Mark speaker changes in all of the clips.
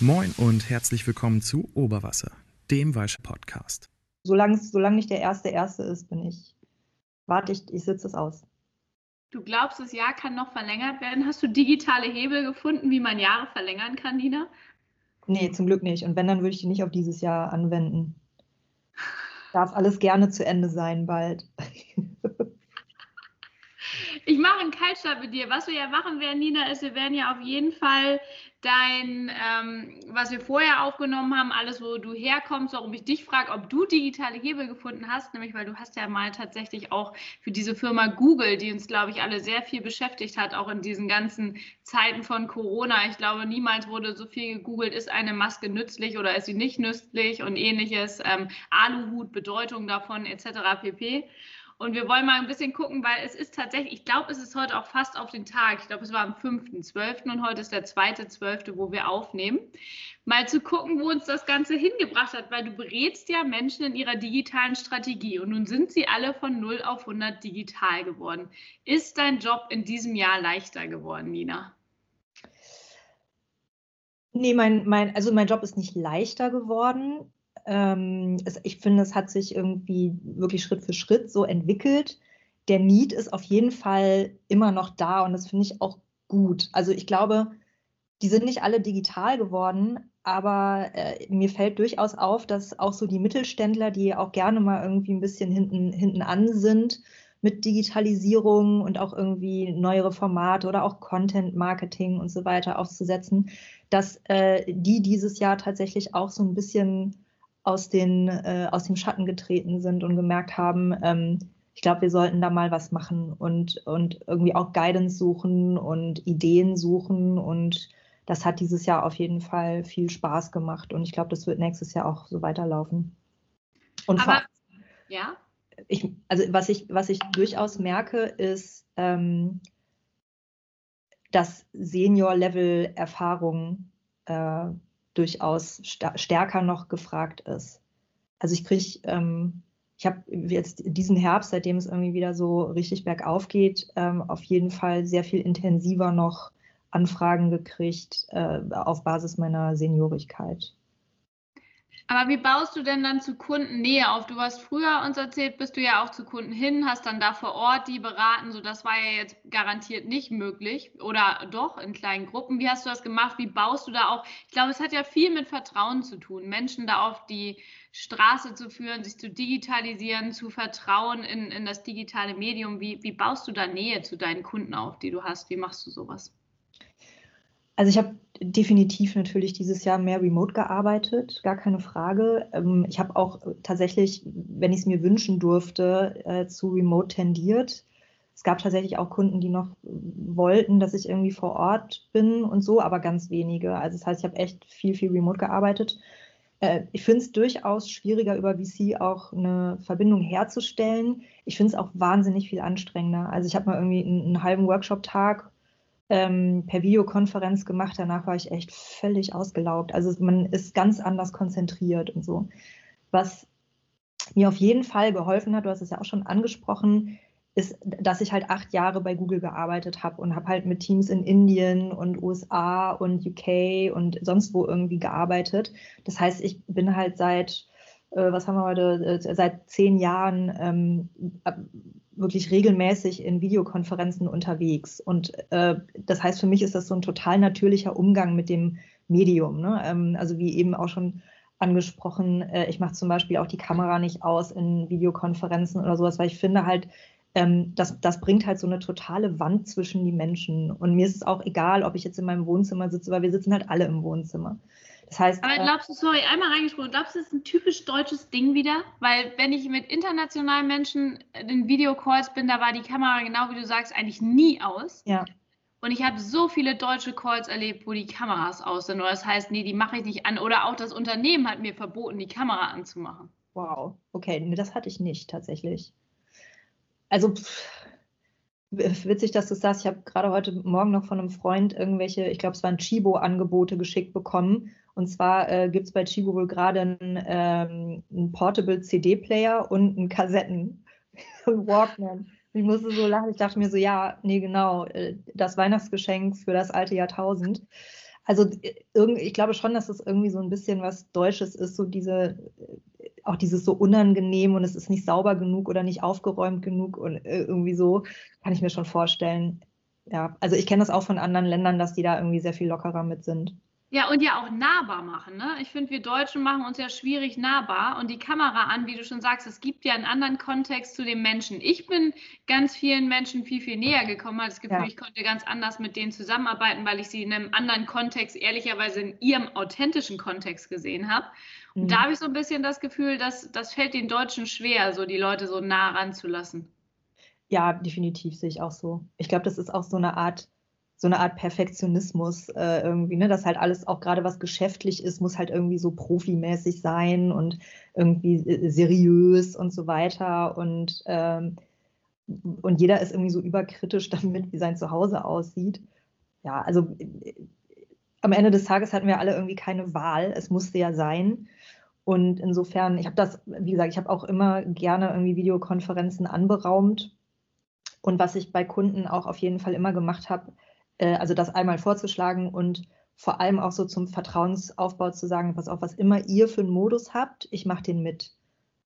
Speaker 1: Moin und herzlich willkommen zu Oberwasser, dem Walsche Podcast.
Speaker 2: Solange, solange nicht der erste Erste ist, bin ich, warte ich, ich sitze es aus.
Speaker 3: Du glaubst, das Jahr kann noch verlängert werden? Hast du digitale Hebel gefunden, wie man Jahre verlängern kann, Nina?
Speaker 2: Nee, zum Glück nicht. Und wenn, dann würde ich die nicht auf dieses Jahr anwenden. Darf alles gerne zu Ende sein bald.
Speaker 3: Ich mache einen Kaltstart mit dir. Was wir ja machen werden, Nina, ist, wir werden ja auf jeden Fall dein, ähm, was wir vorher aufgenommen haben, alles, wo du herkommst, warum ich dich frage, ob du digitale Hebel gefunden hast, nämlich weil du hast ja mal tatsächlich auch für diese Firma Google, die uns, glaube ich, alle sehr viel beschäftigt hat, auch in diesen ganzen Zeiten von Corona. Ich glaube, niemals wurde so viel gegoogelt, ist eine Maske nützlich oder ist sie nicht nützlich und ähnliches, ähm, Aluhut, Bedeutung davon etc. pp. Und wir wollen mal ein bisschen gucken, weil es ist tatsächlich, ich glaube, es ist heute auch fast auf den Tag. Ich glaube, es war am 5.12. und heute ist der 2.12., wo wir aufnehmen. Mal zu gucken, wo uns das Ganze hingebracht hat, weil du berätst ja Menschen in ihrer digitalen Strategie und nun sind sie alle von 0 auf 100 digital geworden. Ist dein Job in diesem Jahr leichter geworden, Nina?
Speaker 2: Nee, mein, mein, also mein Job ist nicht leichter geworden. Ähm, es, ich finde, es hat sich irgendwie wirklich Schritt für Schritt so entwickelt. Der Need ist auf jeden Fall immer noch da und das finde ich auch gut. Also ich glaube, die sind nicht alle digital geworden, aber äh, mir fällt durchaus auf, dass auch so die Mittelständler, die auch gerne mal irgendwie ein bisschen hinten, hinten an sind mit Digitalisierung und auch irgendwie neuere Formate oder auch Content Marketing und so weiter aufzusetzen, dass äh, die dieses Jahr tatsächlich auch so ein bisschen aus, den, äh, aus dem Schatten getreten sind und gemerkt haben, ähm, ich glaube, wir sollten da mal was machen und, und irgendwie auch Guidance suchen und Ideen suchen. Und das hat dieses Jahr auf jeden Fall viel Spaß gemacht. Und ich glaube, das wird nächstes Jahr auch so weiterlaufen. Und
Speaker 3: Aber, ja.
Speaker 2: Ich, also was ich, was ich durchaus merke, ist, ähm, dass Senior-Level-Erfahrung äh, durchaus stärker noch gefragt ist. Also ich kriege, ähm, ich habe jetzt diesen Herbst, seitdem es irgendwie wieder so richtig bergauf geht, ähm, auf jeden Fall sehr viel intensiver noch Anfragen gekriegt äh, auf Basis meiner Seniorigkeit.
Speaker 3: Aber wie baust du denn dann zu Kunden Nähe auf? Du hast früher uns erzählt, bist du ja auch zu Kunden hin, hast dann da vor Ort die beraten. So, das war ja jetzt garantiert nicht möglich. Oder doch in kleinen Gruppen. Wie hast du das gemacht? Wie baust du da auch? Ich glaube, es hat ja viel mit Vertrauen zu tun, Menschen da auf die Straße zu führen, sich zu digitalisieren, zu vertrauen in, in das digitale Medium. Wie, wie baust du da Nähe zu deinen Kunden auf, die du hast? Wie machst du sowas?
Speaker 2: Also ich habe definitiv natürlich dieses Jahr mehr remote gearbeitet, gar keine Frage. Ähm, ich habe auch tatsächlich, wenn ich es mir wünschen durfte, äh, zu remote tendiert. Es gab tatsächlich auch Kunden, die noch wollten, dass ich irgendwie vor Ort bin und so, aber ganz wenige. Also das heißt, ich habe echt viel, viel remote gearbeitet. Äh, ich finde es durchaus schwieriger, über VC auch eine Verbindung herzustellen. Ich finde es auch wahnsinnig viel anstrengender. Also ich habe mal irgendwie einen, einen halben Workshop-Tag ähm, per Videokonferenz gemacht. Danach war ich echt völlig ausgelaugt. Also man ist ganz anders konzentriert und so. Was mir auf jeden Fall geholfen hat, du hast es ja auch schon angesprochen, ist, dass ich halt acht Jahre bei Google gearbeitet habe und habe halt mit Teams in Indien und USA und UK und sonst wo irgendwie gearbeitet. Das heißt, ich bin halt seit, äh, was haben wir heute, äh, seit zehn Jahren ähm, wirklich regelmäßig in Videokonferenzen unterwegs. Und äh, das heißt, für mich ist das so ein total natürlicher Umgang mit dem Medium. Ne? Ähm, also wie eben auch schon angesprochen, ich mache zum Beispiel auch die Kamera nicht aus in Videokonferenzen oder sowas, weil ich finde halt, ähm, das, das bringt halt so eine totale Wand zwischen die Menschen. Und mir ist es auch egal, ob ich jetzt in meinem Wohnzimmer sitze, weil wir sitzen halt alle im Wohnzimmer.
Speaker 3: Das heißt. Aber äh, glaubst du, sorry, einmal reingesprochen, glaubst du, das ist ein typisch deutsches Ding wieder? Weil, wenn ich mit internationalen Menschen in Videocalls bin, da war die Kamera, genau wie du sagst, eigentlich nie aus.
Speaker 2: Ja.
Speaker 3: Und ich habe so viele deutsche Calls erlebt, wo die Kameras aus sind. Oder das heißt, nee, die mache ich nicht an. Oder auch das Unternehmen hat mir verboten, die Kamera anzumachen.
Speaker 2: Wow, okay, nee, das hatte ich nicht tatsächlich. Also, pff, witzig, dass du sagst, ich habe gerade heute Morgen noch von einem Freund irgendwelche, ich glaube, es waren Chibo-Angebote geschickt bekommen. Und zwar äh, gibt es bei Chibo wohl gerade einen, ähm, einen Portable CD-Player und einen Kassetten Walkman. Ich musste so lachen. Ich dachte mir so, ja, nee, genau, äh, das Weihnachtsgeschenk für das alte Jahrtausend. also äh, ich glaube schon, dass es irgendwie so ein bisschen was Deutsches ist, so diese, auch dieses so unangenehm und es ist nicht sauber genug oder nicht aufgeräumt genug und äh, irgendwie so, kann ich mir schon vorstellen. Ja, also ich kenne das auch von anderen Ländern, dass die da irgendwie sehr viel lockerer mit sind.
Speaker 3: Ja, und ja auch nahbar machen. Ne? Ich finde, wir Deutschen machen uns ja schwierig nahbar. Und die Kamera an, wie du schon sagst, es gibt ja einen anderen Kontext zu dem Menschen. Ich bin ganz vielen Menschen viel, viel näher gekommen, habe das Gefühl, ja. ich konnte ganz anders mit denen zusammenarbeiten, weil ich sie in einem anderen Kontext, ehrlicherweise in ihrem authentischen Kontext gesehen habe. Und mhm. da habe ich so ein bisschen das Gefühl, dass das fällt den Deutschen schwer, so die Leute so nah ranzulassen.
Speaker 2: Ja, definitiv sehe ich auch so. Ich glaube, das ist auch so eine Art so eine Art Perfektionismus äh, irgendwie, ne? dass halt alles, auch gerade was geschäftlich ist, muss halt irgendwie so profimäßig sein und irgendwie äh, seriös und so weiter. Und, ähm, und jeder ist irgendwie so überkritisch damit, wie sein Zuhause aussieht. Ja, also äh, am Ende des Tages hatten wir alle irgendwie keine Wahl. Es musste ja sein. Und insofern, ich habe das, wie gesagt, ich habe auch immer gerne irgendwie Videokonferenzen anberaumt. Und was ich bei Kunden auch auf jeden Fall immer gemacht habe, äh, also das einmal vorzuschlagen und vor allem auch so zum Vertrauensaufbau zu sagen, pass auf, was immer ihr für einen Modus habt, ich mache den mit.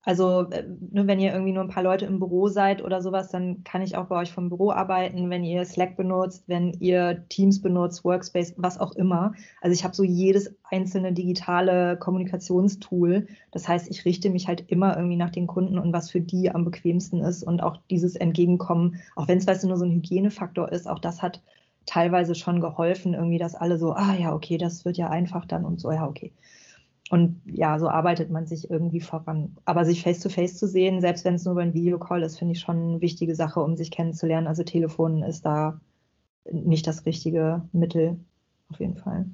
Speaker 2: Also äh, ne, wenn ihr irgendwie nur ein paar Leute im Büro seid oder sowas, dann kann ich auch bei euch vom Büro arbeiten, wenn ihr Slack benutzt, wenn ihr Teams benutzt, Workspace, was auch immer. Also ich habe so jedes einzelne digitale Kommunikationstool. Das heißt, ich richte mich halt immer irgendwie nach den Kunden und was für die am bequemsten ist und auch dieses Entgegenkommen, auch wenn es weißt du nur so ein Hygienefaktor ist, auch das hat teilweise schon geholfen, irgendwie, dass alle so, ah ja, okay, das wird ja einfach dann und so, ja, okay. Und ja, so arbeitet man sich irgendwie voran. Aber sich face-to-face -face zu sehen, selbst wenn es nur über ein Videocall ist, finde ich schon eine wichtige Sache, um sich kennenzulernen. Also Telefon ist da nicht das richtige Mittel, auf jeden Fall.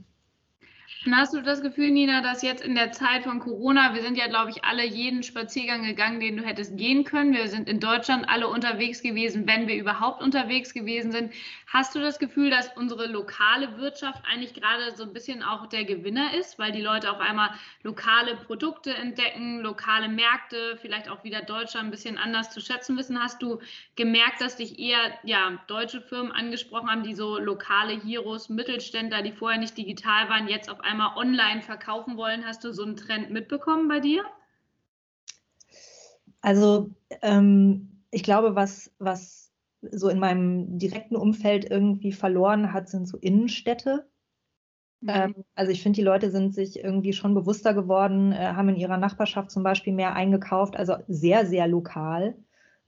Speaker 3: Und hast du das Gefühl, Nina, dass jetzt in der Zeit von Corona, wir sind ja, glaube ich, alle jeden Spaziergang gegangen, den du hättest gehen können. Wir sind in Deutschland alle unterwegs gewesen, wenn wir überhaupt unterwegs gewesen sind. Hast du das Gefühl, dass unsere lokale Wirtschaft eigentlich gerade so ein bisschen auch der Gewinner ist, weil die Leute auf einmal lokale Produkte entdecken, lokale Märkte, vielleicht auch wieder Deutschland ein bisschen anders zu schätzen wissen? Hast du gemerkt, dass dich eher ja, deutsche Firmen angesprochen haben, die so lokale Heroes, Mittelständler, die vorher nicht digital waren, jetzt auf einmal online verkaufen wollen. Hast du so einen Trend mitbekommen bei dir?
Speaker 2: Also ähm, ich glaube, was, was so in meinem direkten Umfeld irgendwie verloren hat, sind so Innenstädte. Mhm. Ähm, also ich finde, die Leute sind sich irgendwie schon bewusster geworden, äh, haben in ihrer Nachbarschaft zum Beispiel mehr eingekauft, also sehr, sehr lokal.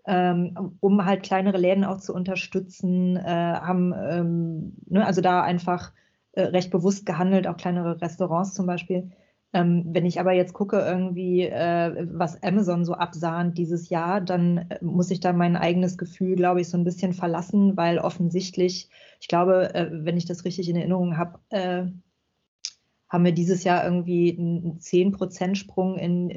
Speaker 2: Ähm, um halt kleinere Läden auch zu unterstützen, äh, haben ähm, ne, also da einfach äh, recht bewusst gehandelt, auch kleinere Restaurants zum Beispiel. Ähm, wenn ich aber jetzt gucke, irgendwie, äh, was Amazon so absahnt dieses Jahr, dann äh, muss ich da mein eigenes Gefühl, glaube ich, so ein bisschen verlassen, weil offensichtlich, ich glaube, äh, wenn ich das richtig in Erinnerung habe, äh, haben wir dieses Jahr irgendwie einen 10%-Sprung in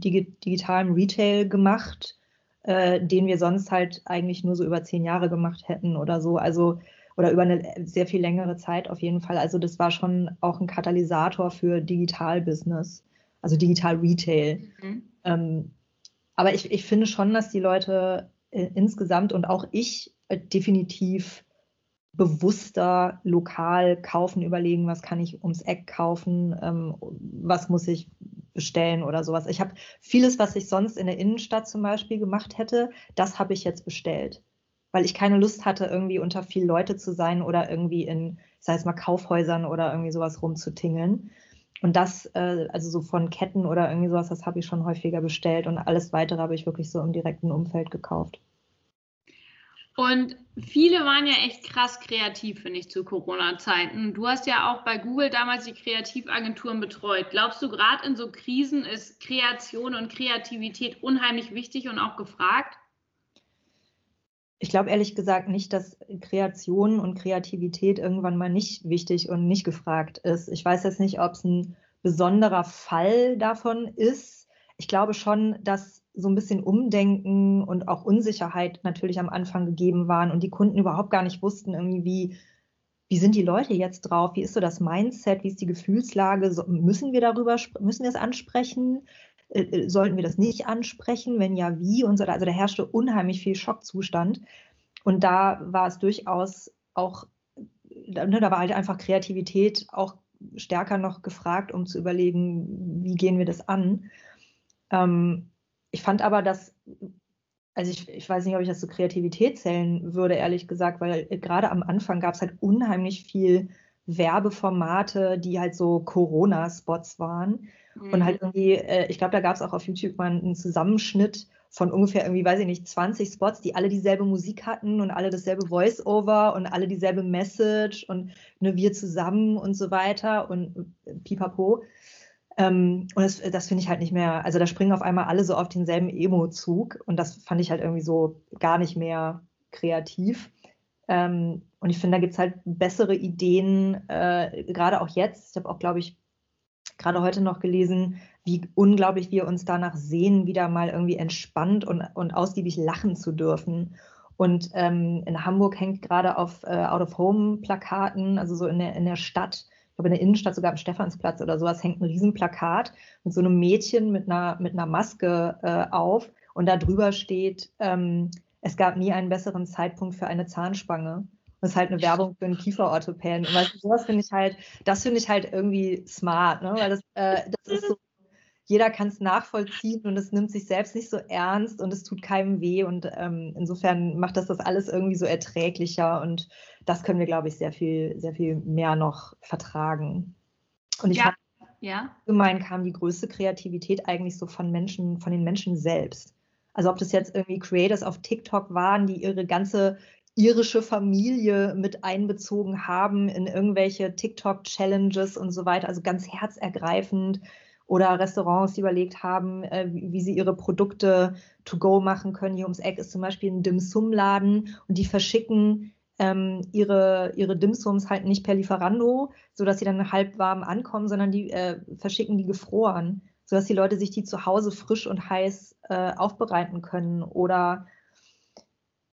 Speaker 2: dig digitalem Retail gemacht, äh, den wir sonst halt eigentlich nur so über zehn Jahre gemacht hätten oder so. Also oder über eine sehr viel längere Zeit auf jeden Fall. Also das war schon auch ein Katalysator für Digital-Business, also Digital-Retail. Mhm. Ähm, aber ich, ich finde schon, dass die Leute äh, insgesamt und auch ich äh, definitiv bewusster lokal kaufen, überlegen, was kann ich ums Eck kaufen, ähm, was muss ich bestellen oder sowas. Ich habe vieles, was ich sonst in der Innenstadt zum Beispiel gemacht hätte, das habe ich jetzt bestellt weil ich keine Lust hatte, irgendwie unter viel Leute zu sein oder irgendwie in, sei es mal Kaufhäusern oder irgendwie sowas rumzutingeln. Und das, äh, also so von Ketten oder irgendwie sowas, das habe ich schon häufiger bestellt und alles weitere habe ich wirklich so im direkten Umfeld gekauft.
Speaker 3: Und viele waren ja echt krass kreativ, finde ich, zu Corona-Zeiten. Du hast ja auch bei Google damals die Kreativagenturen betreut. Glaubst du, gerade in so Krisen ist Kreation und Kreativität unheimlich wichtig und auch gefragt?
Speaker 2: Ich glaube ehrlich gesagt nicht, dass Kreation und Kreativität irgendwann mal nicht wichtig und nicht gefragt ist. Ich weiß jetzt nicht, ob es ein besonderer Fall davon ist. Ich glaube schon, dass so ein bisschen Umdenken und auch Unsicherheit natürlich am Anfang gegeben waren und die Kunden überhaupt gar nicht wussten, irgendwie, wie, sind die Leute jetzt drauf? Wie ist so das Mindset? Wie ist die Gefühlslage? So, müssen wir darüber, müssen wir es ansprechen? Äh, äh, sollten wir das nicht ansprechen? Wenn ja, wie? Und so. Also da herrschte unheimlich viel Schockzustand. Und da war es durchaus auch, ne, da war halt einfach Kreativität auch stärker noch gefragt, um zu überlegen, wie gehen wir das an. Ähm, ich fand aber, dass, also ich, ich weiß nicht, ob ich das zu Kreativität zählen würde, ehrlich gesagt, weil gerade am Anfang gab es halt unheimlich viel Werbeformate, die halt so Corona-Spots waren. Mhm. Und halt irgendwie, äh, ich glaube, da gab es auch auf YouTube mal einen Zusammenschnitt von ungefähr irgendwie, weiß ich nicht, 20 Spots, die alle dieselbe Musik hatten und alle dasselbe Voice-Over und alle dieselbe Message und ne, wir zusammen und so weiter und äh, pipapo. Ähm, und das, das finde ich halt nicht mehr, also da springen auf einmal alle so auf denselben Emo-Zug und das fand ich halt irgendwie so gar nicht mehr kreativ. Ähm, und ich finde, da gibt es halt bessere Ideen, äh, gerade auch jetzt. Ich habe auch, glaube ich, gerade heute noch gelesen, wie unglaublich wir uns danach sehen, wieder mal irgendwie entspannt und, und ausgiebig lachen zu dürfen. Und ähm, in Hamburg hängt gerade auf äh, Out-of-Home-Plakaten, also so in der, in der Stadt, ich glaube in der Innenstadt, sogar am Stephansplatz oder sowas, hängt ein Riesenplakat mit so einem Mädchen mit einer, mit einer Maske äh, auf. Und da drüber steht, ähm, es gab nie einen besseren Zeitpunkt für eine Zahnspange. Das ist halt eine Werbung für einen Kieferorthopäden. Und weißt du, sowas finde ich halt, das finde ich halt irgendwie smart, ne? Weil das, äh, das ist so, jeder kann es nachvollziehen und es nimmt sich selbst nicht so ernst und es tut keinem weh. Und ähm, insofern macht das das alles irgendwie so erträglicher und das können wir, glaube ich, sehr viel, sehr viel mehr noch vertragen. Und ich ja. fand, ja. allgemein kam die größte Kreativität eigentlich so von Menschen, von den Menschen selbst. Also ob das jetzt irgendwie Creators auf TikTok waren, die ihre ganze irische Familie mit einbezogen haben in irgendwelche TikTok-Challenges und so weiter. Also ganz herzergreifend. Oder Restaurants, die überlegt haben, äh, wie, sie ihre Produkte to go machen können. Hier ums Eck ist zum Beispiel ein Dim Sum-Laden und die verschicken ähm, ihre, ihre Dimsums halt nicht per Lieferando, sodass sie dann halb warm ankommen, sondern die äh, verschicken die gefroren, sodass die Leute sich die zu Hause frisch und heiß äh, aufbereiten können. Oder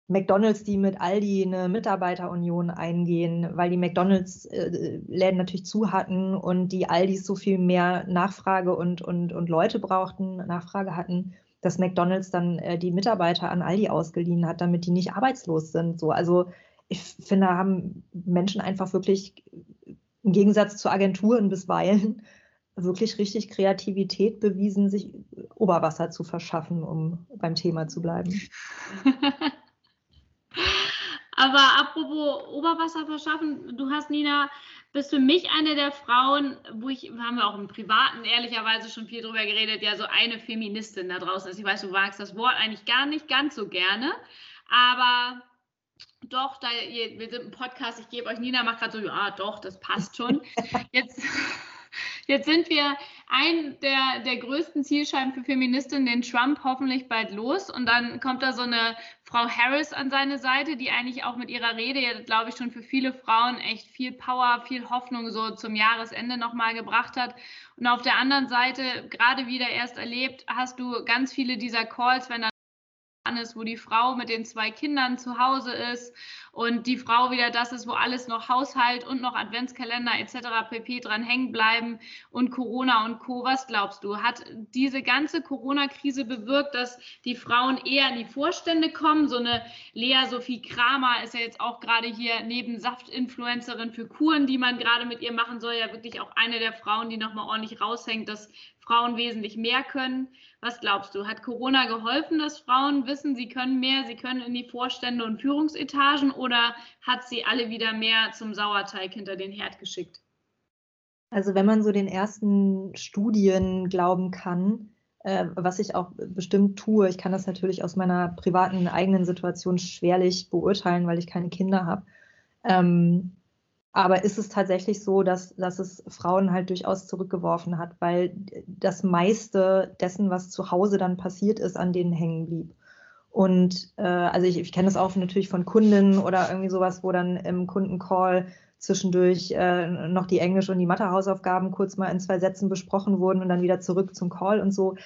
Speaker 2: McDonalds, die mit Aldi eine Mitarbeiterunion eingehen, weil die McDonalds-Läden äh, natürlich zu hatten und die Aldis so viel mehr Nachfrage und, und, und Leute brauchten, Nachfrage hatten, dass McDonalds dann äh, die Mitarbeiter an Aldi ausgeliehen hat, damit die nicht arbeitslos sind. So, also ich finde, da haben Menschen einfach wirklich im Gegensatz zu Agenturen bisweilen wirklich richtig Kreativität bewiesen, sich Oberwasser zu verschaffen, um beim Thema zu bleiben.
Speaker 3: Aber apropos Oberwasser verschaffen, du hast, Nina, bist für mich eine der Frauen, wo ich, haben wir auch im Privaten ehrlicherweise schon viel drüber geredet, ja, so eine Feministin da draußen ist. Ich weiß, du magst das Wort eigentlich gar nicht ganz so gerne, aber doch, da, wir sind ein Podcast, ich gebe euch, Nina macht gerade so, ja, doch, das passt schon. Jetzt Jetzt sind wir ein der, der größten Zielscheiben für Feministinnen, den Trump hoffentlich bald los. Und dann kommt da so eine Frau Harris an seine Seite, die eigentlich auch mit ihrer Rede, glaube ich, schon für viele Frauen echt viel Power, viel Hoffnung so zum Jahresende nochmal gebracht hat. Und auf der anderen Seite, gerade wieder erst erlebt, hast du ganz viele dieser Calls, wenn dann ist, wo die Frau mit den zwei Kindern zu Hause ist und die Frau wieder das ist, wo alles noch Haushalt und noch Adventskalender etc. pp. dran hängen bleiben und Corona und Co. Was glaubst du? Hat diese ganze Corona-Krise bewirkt, dass die Frauen eher in die Vorstände kommen? So eine Lea Sophie Kramer ist ja jetzt auch gerade hier neben Saftinfluencerin für Kuren, die man gerade mit ihr machen soll, ja wirklich auch eine der Frauen, die nochmal ordentlich raushängt, dass Frauen wesentlich mehr können. Was glaubst du? Hat Corona geholfen, dass Frauen wissen, sie können mehr, sie können in die Vorstände und Führungsetagen oder hat sie alle wieder mehr zum Sauerteig hinter den Herd geschickt?
Speaker 2: Also wenn man so den ersten Studien glauben kann, äh, was ich auch bestimmt tue, ich kann das natürlich aus meiner privaten eigenen Situation schwerlich beurteilen, weil ich keine Kinder habe. Ähm, aber ist es tatsächlich so, dass, dass es Frauen halt durchaus zurückgeworfen hat, weil das meiste dessen, was zu Hause dann passiert ist, an denen hängen blieb. Und äh, also ich, ich kenne das auch natürlich von Kunden oder irgendwie sowas, wo dann im Kundencall zwischendurch äh, noch die Englisch- und die Mathe-Hausaufgaben kurz mal in zwei Sätzen besprochen wurden und dann wieder zurück zum Call und so.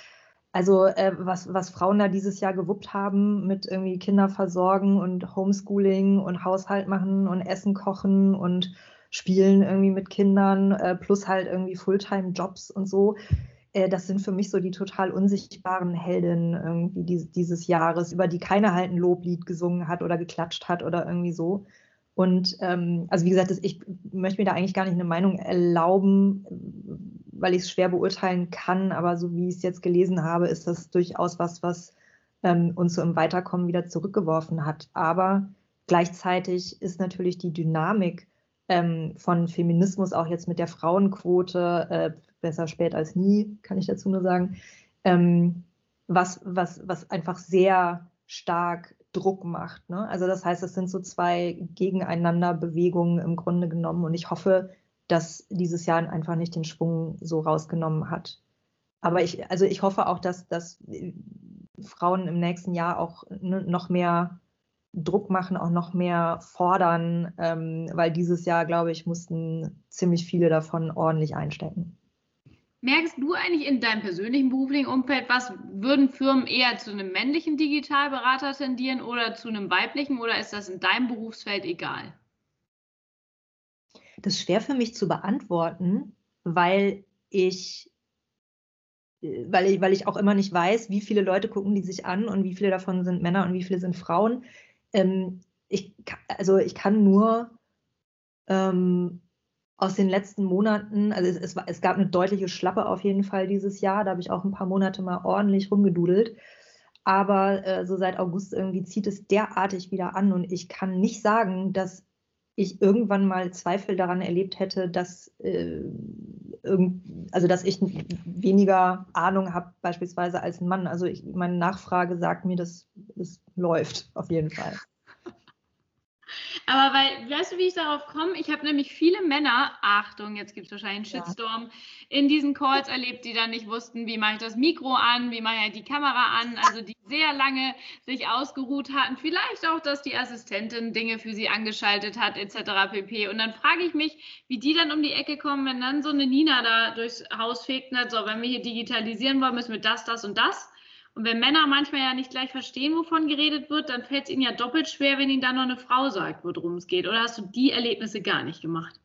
Speaker 2: Also äh, was, was Frauen da dieses Jahr gewuppt haben mit irgendwie Kinder versorgen und Homeschooling und Haushalt machen und Essen kochen und Spielen irgendwie mit Kindern, äh, plus halt irgendwie Fulltime-Jobs und so. Äh, das sind für mich so die total unsichtbaren Heldinnen irgendwie dieses, Jahres, über die keiner halt ein Loblied gesungen hat oder geklatscht hat oder irgendwie so. Und ähm, also wie gesagt, ich möchte mir da eigentlich gar nicht eine Meinung erlauben, weil ich es schwer beurteilen kann. Aber so wie ich es jetzt gelesen habe, ist das durchaus was, was ähm, uns so im Weiterkommen wieder zurückgeworfen hat. Aber gleichzeitig ist natürlich die Dynamik ähm, von Feminismus auch jetzt mit der Frauenquote, äh, besser spät als nie, kann ich dazu nur sagen, ähm, was, was, was einfach sehr stark Druck macht. Ne? Also das heißt, es sind so zwei gegeneinander Bewegungen im Grunde genommen und ich hoffe, dass dieses Jahr einfach nicht den Schwung so rausgenommen hat. Aber ich, also ich hoffe auch, dass, dass Frauen im nächsten Jahr auch noch mehr Druck machen, auch noch mehr fordern, ähm, weil dieses Jahr, glaube ich, mussten ziemlich viele davon ordentlich einstecken.
Speaker 3: Merkst du eigentlich in deinem persönlichen beruflichen Umfeld, was würden Firmen eher zu einem männlichen Digitalberater tendieren oder zu einem weiblichen oder ist das in deinem Berufsfeld egal?
Speaker 2: Das schwer für mich zu beantworten, weil ich weil ich, weil ich auch immer nicht weiß, wie viele Leute gucken die sich an und wie viele davon sind Männer und wie viele sind Frauen. Ähm, ich, also ich kann nur ähm, aus den letzten Monaten, also es, es, es, gab eine deutliche Schlappe auf jeden Fall dieses Jahr, da habe ich auch ein paar Monate mal ordentlich rumgedudelt. Aber äh, so seit August irgendwie zieht es derartig wieder an und ich kann nicht sagen, dass ich irgendwann mal Zweifel daran erlebt hätte, dass, äh, irgend, also dass ich weniger Ahnung habe beispielsweise als ein Mann. Also ich, meine Nachfrage sagt mir, dass es läuft auf jeden Fall.
Speaker 3: Aber weil, weißt du, wie ich darauf komme? Ich habe nämlich viele Männer, Achtung, jetzt gibt es wahrscheinlich einen Shitstorm, ja. in diesen Calls erlebt, die dann nicht wussten, wie mache ich das Mikro an, wie mache ich die Kamera an, also die sehr lange sich ausgeruht hatten. Vielleicht auch, dass die Assistentin Dinge für sie angeschaltet hat, etc. pp. Und dann frage ich mich, wie die dann um die Ecke kommen, wenn dann so eine Nina da durchs Haus fegt und sagt, so, wenn wir hier digitalisieren wollen, müssen wir das, das und das. Und wenn Männer manchmal ja nicht gleich verstehen, wovon geredet wird, dann fällt es ihnen ja doppelt schwer, wenn ihnen dann noch eine Frau sagt, worum es geht. Oder hast du die Erlebnisse gar nicht gemacht?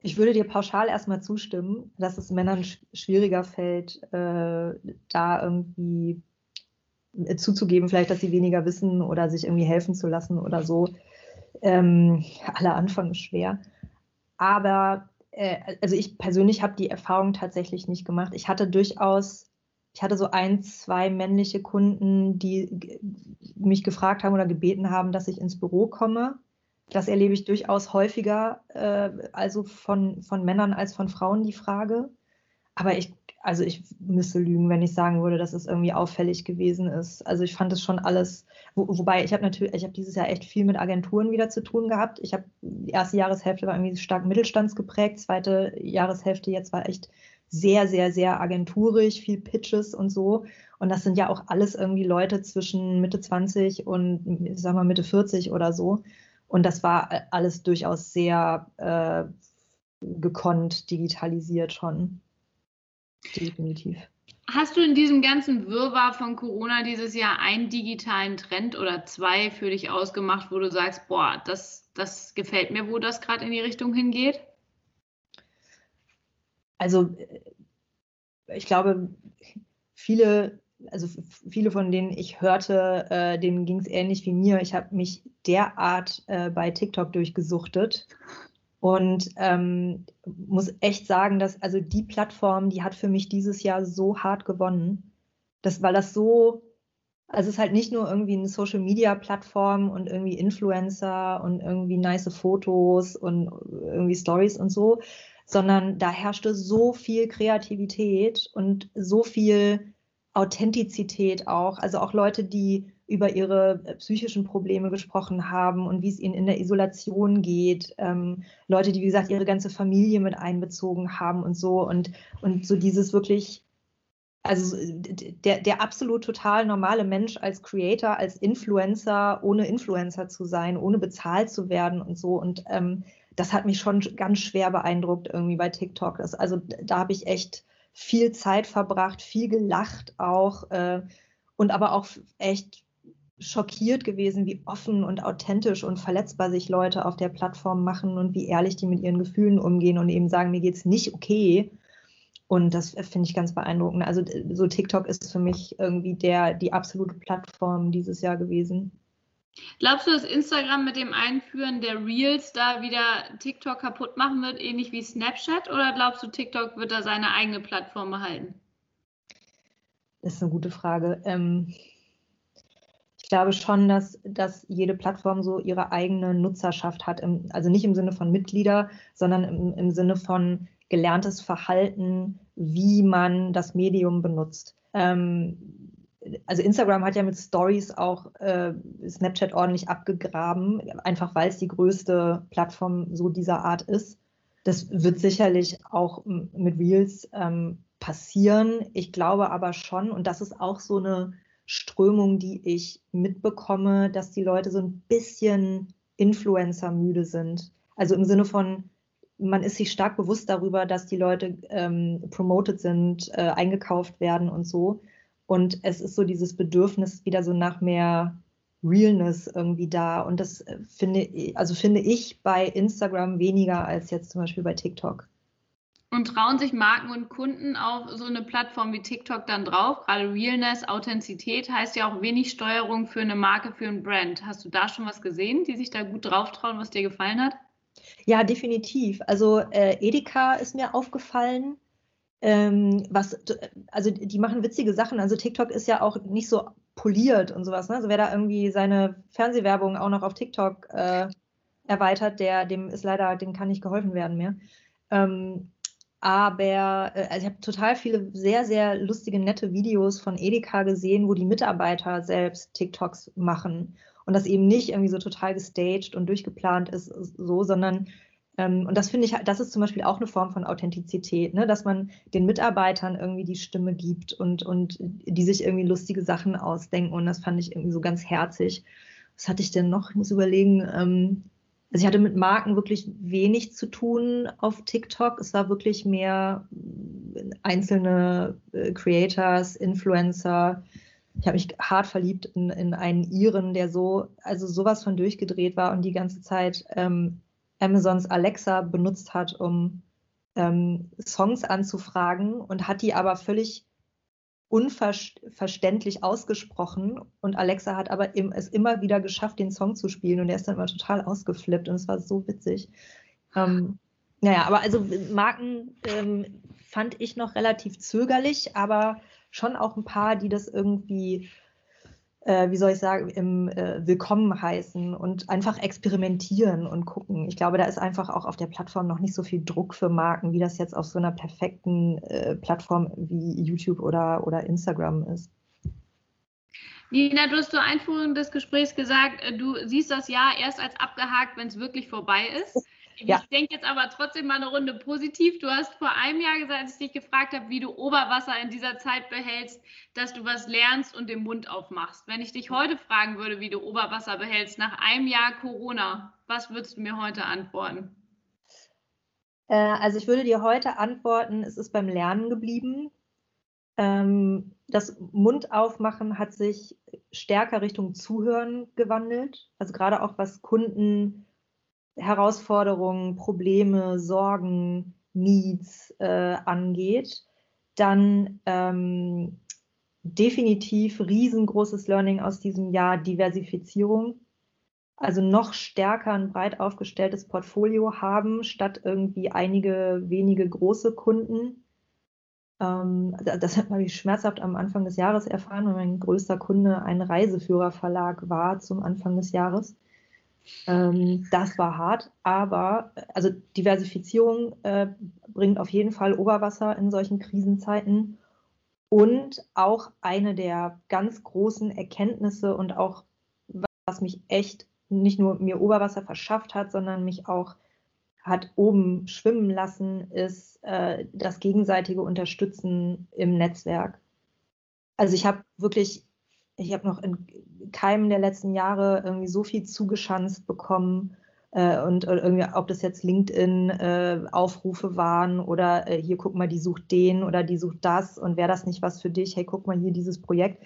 Speaker 2: Ich würde dir pauschal erstmal zustimmen, dass es Männern schwieriger fällt, äh, da irgendwie äh, zuzugeben, vielleicht, dass sie weniger wissen oder sich irgendwie helfen zu lassen oder so. Ähm, aller Anfang ist schwer. Aber äh, also ich persönlich habe die Erfahrung tatsächlich nicht gemacht. Ich hatte durchaus ich hatte so ein, zwei männliche Kunden, die mich gefragt haben oder gebeten haben, dass ich ins Büro komme. Das erlebe ich durchaus häufiger, äh, also von, von Männern als von Frauen die Frage. Aber ich, also ich müsste lügen, wenn ich sagen würde, dass es irgendwie auffällig gewesen ist. Also ich fand es schon alles, wo, wobei ich habe natürlich, ich habe dieses Jahr echt viel mit Agenturen wieder zu tun gehabt. Ich habe die erste Jahreshälfte war irgendwie stark mittelstandsgeprägt, zweite Jahreshälfte jetzt war echt sehr, sehr, sehr agenturig, viel Pitches und so. Und das sind ja auch alles irgendwie Leute zwischen Mitte 20 und, ich sag mal, Mitte 40 oder so. Und das war alles durchaus sehr äh, gekonnt, digitalisiert schon. Definitiv.
Speaker 3: Hast du in diesem ganzen Wirrwarr von Corona dieses Jahr einen digitalen Trend oder zwei für dich ausgemacht, wo du sagst, boah, das, das gefällt mir, wo das gerade in die Richtung hingeht?
Speaker 2: Also äh, ich glaube, viele, also viele von denen ich hörte, äh, denen ging es ähnlich wie mir. Ich habe mich derart äh, bei TikTok durchgesuchtet und ähm, muss echt sagen, dass also die Plattform, die hat für mich dieses Jahr so hart gewonnen, dass, weil das so, also es ist halt nicht nur irgendwie eine Social Media Plattform und irgendwie Influencer und irgendwie nice Fotos und irgendwie Stories und so, sondern da herrschte so viel Kreativität und so viel Authentizität auch. Also auch Leute, die über ihre äh, psychischen Probleme gesprochen haben und wie es ihnen in der Isolation geht. Ähm, Leute, die, wie gesagt, ihre ganze Familie mit einbezogen haben und so. Und, und so dieses wirklich, also der, der absolut total normale Mensch als Creator, als Influencer, ohne Influencer zu sein, ohne bezahlt zu werden und so. Und ähm, das hat mich schon ganz schwer beeindruckt irgendwie bei TikTok. Das, also da habe ich echt viel Zeit verbracht, viel gelacht auch äh, und aber auch echt schockiert gewesen, wie offen und authentisch und verletzbar sich Leute auf der Plattform machen und wie ehrlich die mit ihren Gefühlen umgehen und eben sagen, mir geht's nicht okay. Und das finde ich ganz beeindruckend. Also so TikTok ist für mich irgendwie der die absolute Plattform dieses Jahr gewesen.
Speaker 3: Glaubst du, dass Instagram mit dem Einführen der Reels da wieder TikTok kaputt machen wird, ähnlich wie Snapchat? Oder glaubst du, TikTok wird da seine eigene Plattform behalten?
Speaker 2: Das ist eine gute Frage. Ähm, ich glaube schon, dass, dass jede Plattform so ihre eigene Nutzerschaft hat. Im, also nicht im Sinne von Mitglieder, sondern im, im Sinne von gelerntes Verhalten, wie man das Medium benutzt. Ähm, also Instagram hat ja mit Stories auch äh, Snapchat ordentlich abgegraben, einfach weil es die größte Plattform so dieser Art ist. Das wird sicherlich auch mit Reels ähm, passieren. Ich glaube aber schon, und das ist auch so eine Strömung, die ich mitbekomme, dass die Leute so ein bisschen Influencer müde sind. Also im Sinne von, man ist sich stark bewusst darüber, dass die Leute ähm, promoted sind, äh, eingekauft werden und so. Und es ist so dieses Bedürfnis wieder so nach mehr Realness irgendwie da. Und das äh, finde, also finde ich bei Instagram weniger als jetzt zum Beispiel bei TikTok.
Speaker 3: Und trauen sich Marken und Kunden auf so eine Plattform wie TikTok dann drauf? Gerade Realness, Authentizität heißt ja auch wenig Steuerung für eine Marke, für ein Brand. Hast du da schon was gesehen, die sich da gut drauf trauen, was dir gefallen hat?
Speaker 2: Ja, definitiv. Also äh, Edeka ist mir aufgefallen. Ähm, was, also die machen witzige Sachen. Also TikTok ist ja auch nicht so poliert und sowas. Ne? Also wer da irgendwie seine Fernsehwerbung auch noch auf TikTok äh, erweitert, der, dem ist leider, dem kann nicht geholfen werden mehr. Ähm, aber äh, also ich habe total viele sehr, sehr lustige, nette Videos von Edeka gesehen, wo die Mitarbeiter selbst TikToks machen. Und das eben nicht irgendwie so total gestaged und durchgeplant ist, so, sondern und das finde ich, das ist zum Beispiel auch eine Form von Authentizität, ne? dass man den Mitarbeitern irgendwie die Stimme gibt und, und die sich irgendwie lustige Sachen ausdenken. Und das fand ich irgendwie so ganz herzig. Was hatte ich denn noch? Ich muss überlegen. Ähm, also ich hatte mit Marken wirklich wenig zu tun auf TikTok. Es war wirklich mehr einzelne äh, Creators, Influencer. Ich habe mich hart verliebt in, in einen Iren, der so, also sowas von durchgedreht war und die ganze Zeit ähm, Amazons Alexa benutzt hat, um ähm, Songs anzufragen und hat die aber völlig unverständlich ausgesprochen. Und Alexa hat aber im, es immer wieder geschafft, den Song zu spielen. Und er ist dann immer total ausgeflippt. Und es war so witzig. Ähm, naja, aber also Marken ähm, fand ich noch relativ zögerlich, aber schon auch ein paar, die das irgendwie äh, wie soll ich sagen, im äh, Willkommen heißen und einfach experimentieren und gucken. Ich glaube, da ist einfach auch auf der Plattform noch nicht so viel Druck für Marken, wie das jetzt auf so einer perfekten äh, Plattform wie YouTube oder, oder Instagram ist.
Speaker 3: Nina, du hast zur Einführung des Gesprächs gesagt, äh, du siehst das Jahr erst als abgehakt, wenn es wirklich vorbei ist. Ja. Ich denke jetzt aber trotzdem mal eine Runde positiv. Du hast vor einem Jahr gesagt, als ich dich gefragt habe, wie du Oberwasser in dieser Zeit behältst, dass du was lernst und den Mund aufmachst. Wenn ich dich heute fragen würde, wie du Oberwasser behältst nach einem Jahr Corona, was würdest du mir heute antworten?
Speaker 2: Äh, also ich würde dir heute antworten, es ist beim Lernen geblieben. Ähm, das Mundaufmachen hat sich stärker Richtung Zuhören gewandelt. Also gerade auch was Kunden Herausforderungen, Probleme, Sorgen, Needs äh, angeht, dann ähm, definitiv riesengroßes Learning aus diesem Jahr Diversifizierung. Also noch stärker ein breit aufgestelltes Portfolio haben, statt irgendwie einige wenige große Kunden. Ähm, das hat man schmerzhaft am Anfang des Jahres erfahren, weil mein größter Kunde ein Reiseführerverlag war zum Anfang des Jahres. Ähm, das war hart, aber also Diversifizierung äh, bringt auf jeden Fall Oberwasser in solchen Krisenzeiten. Und auch eine der ganz großen Erkenntnisse und auch was mich echt nicht nur mir Oberwasser verschafft hat, sondern mich auch hat oben schwimmen lassen, ist äh, das gegenseitige Unterstützen im Netzwerk. Also ich habe wirklich ich habe noch in keinem der letzten Jahre irgendwie so viel zugeschanzt bekommen. Äh, und irgendwie, ob das jetzt LinkedIn-Aufrufe äh, waren oder äh, hier guck mal, die sucht den oder die sucht das und wäre das nicht was für dich? Hey, guck mal hier dieses Projekt.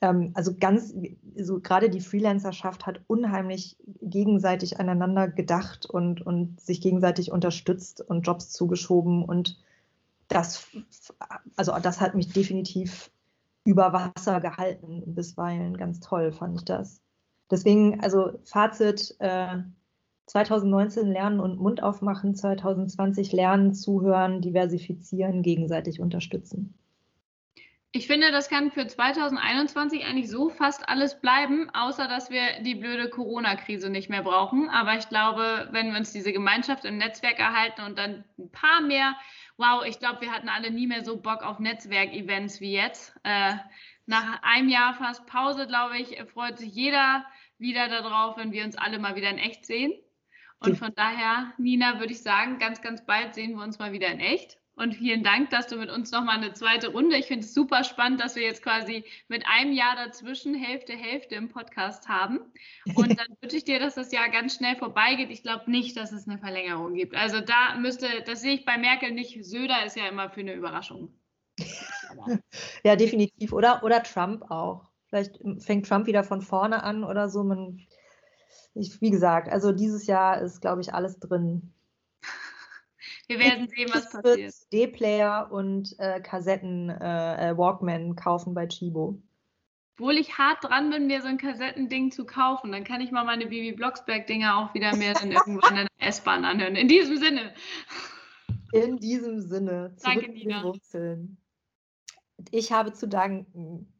Speaker 2: Ähm, also ganz, so gerade die Freelancerschaft hat unheimlich gegenseitig aneinander gedacht und, und sich gegenseitig unterstützt und Jobs zugeschoben und das, also das hat mich definitiv über Wasser gehalten bisweilen. Ganz toll fand ich das. deswegen, also Fazit, äh, 2019 lernen und Mund aufmachen, 2020 lernen, zuhören, diversifizieren, gegenseitig unterstützen.
Speaker 3: Ich finde, das kann für 2021 eigentlich so fast alles bleiben, außer dass wir die blöde Corona-Krise nicht mehr brauchen. Aber ich glaube, wenn wir uns diese Gemeinschaft im Netzwerk erhalten und dann ein paar mehr, wow, ich glaube, wir hatten alle nie mehr so Bock auf Netzwerkevents wie jetzt. Äh, nach einem Jahr fast Pause, glaube ich, freut sich jeder wieder darauf, wenn wir uns alle mal wieder in echt sehen. Und von daher, Nina, würde ich sagen, ganz, ganz bald sehen wir uns mal wieder in echt. Und vielen Dank, dass du mit uns nochmal eine zweite Runde. Ich finde es super spannend, dass wir jetzt quasi mit einem Jahr dazwischen Hälfte, Hälfte im Podcast haben. Und dann wünsche ich dir, dass das Jahr ganz schnell vorbeigeht. Ich glaube nicht, dass es eine Verlängerung gibt. Also da müsste, das sehe ich bei Merkel nicht. Söder ist ja immer für eine Überraschung.
Speaker 2: ja, definitiv. Oder, oder Trump auch. Vielleicht fängt Trump wieder von vorne an oder so. Man, ich, wie gesagt, also dieses Jahr ist, glaube ich, alles drin.
Speaker 3: Wir werden sehen, was passiert.
Speaker 2: D-Player und äh, Kassetten äh, äh, Walkman kaufen bei Chibo.
Speaker 3: Obwohl ich hart dran bin, mir so ein Kassettending zu kaufen, dann kann ich mal meine Bibi Blocksberg-Dinger auch wieder mehr dann irgendwann in der S-Bahn anhören. In diesem Sinne.
Speaker 2: In diesem Sinne.
Speaker 3: Zurück Danke, Nina.
Speaker 2: Wurzeln. Ich habe zu danken.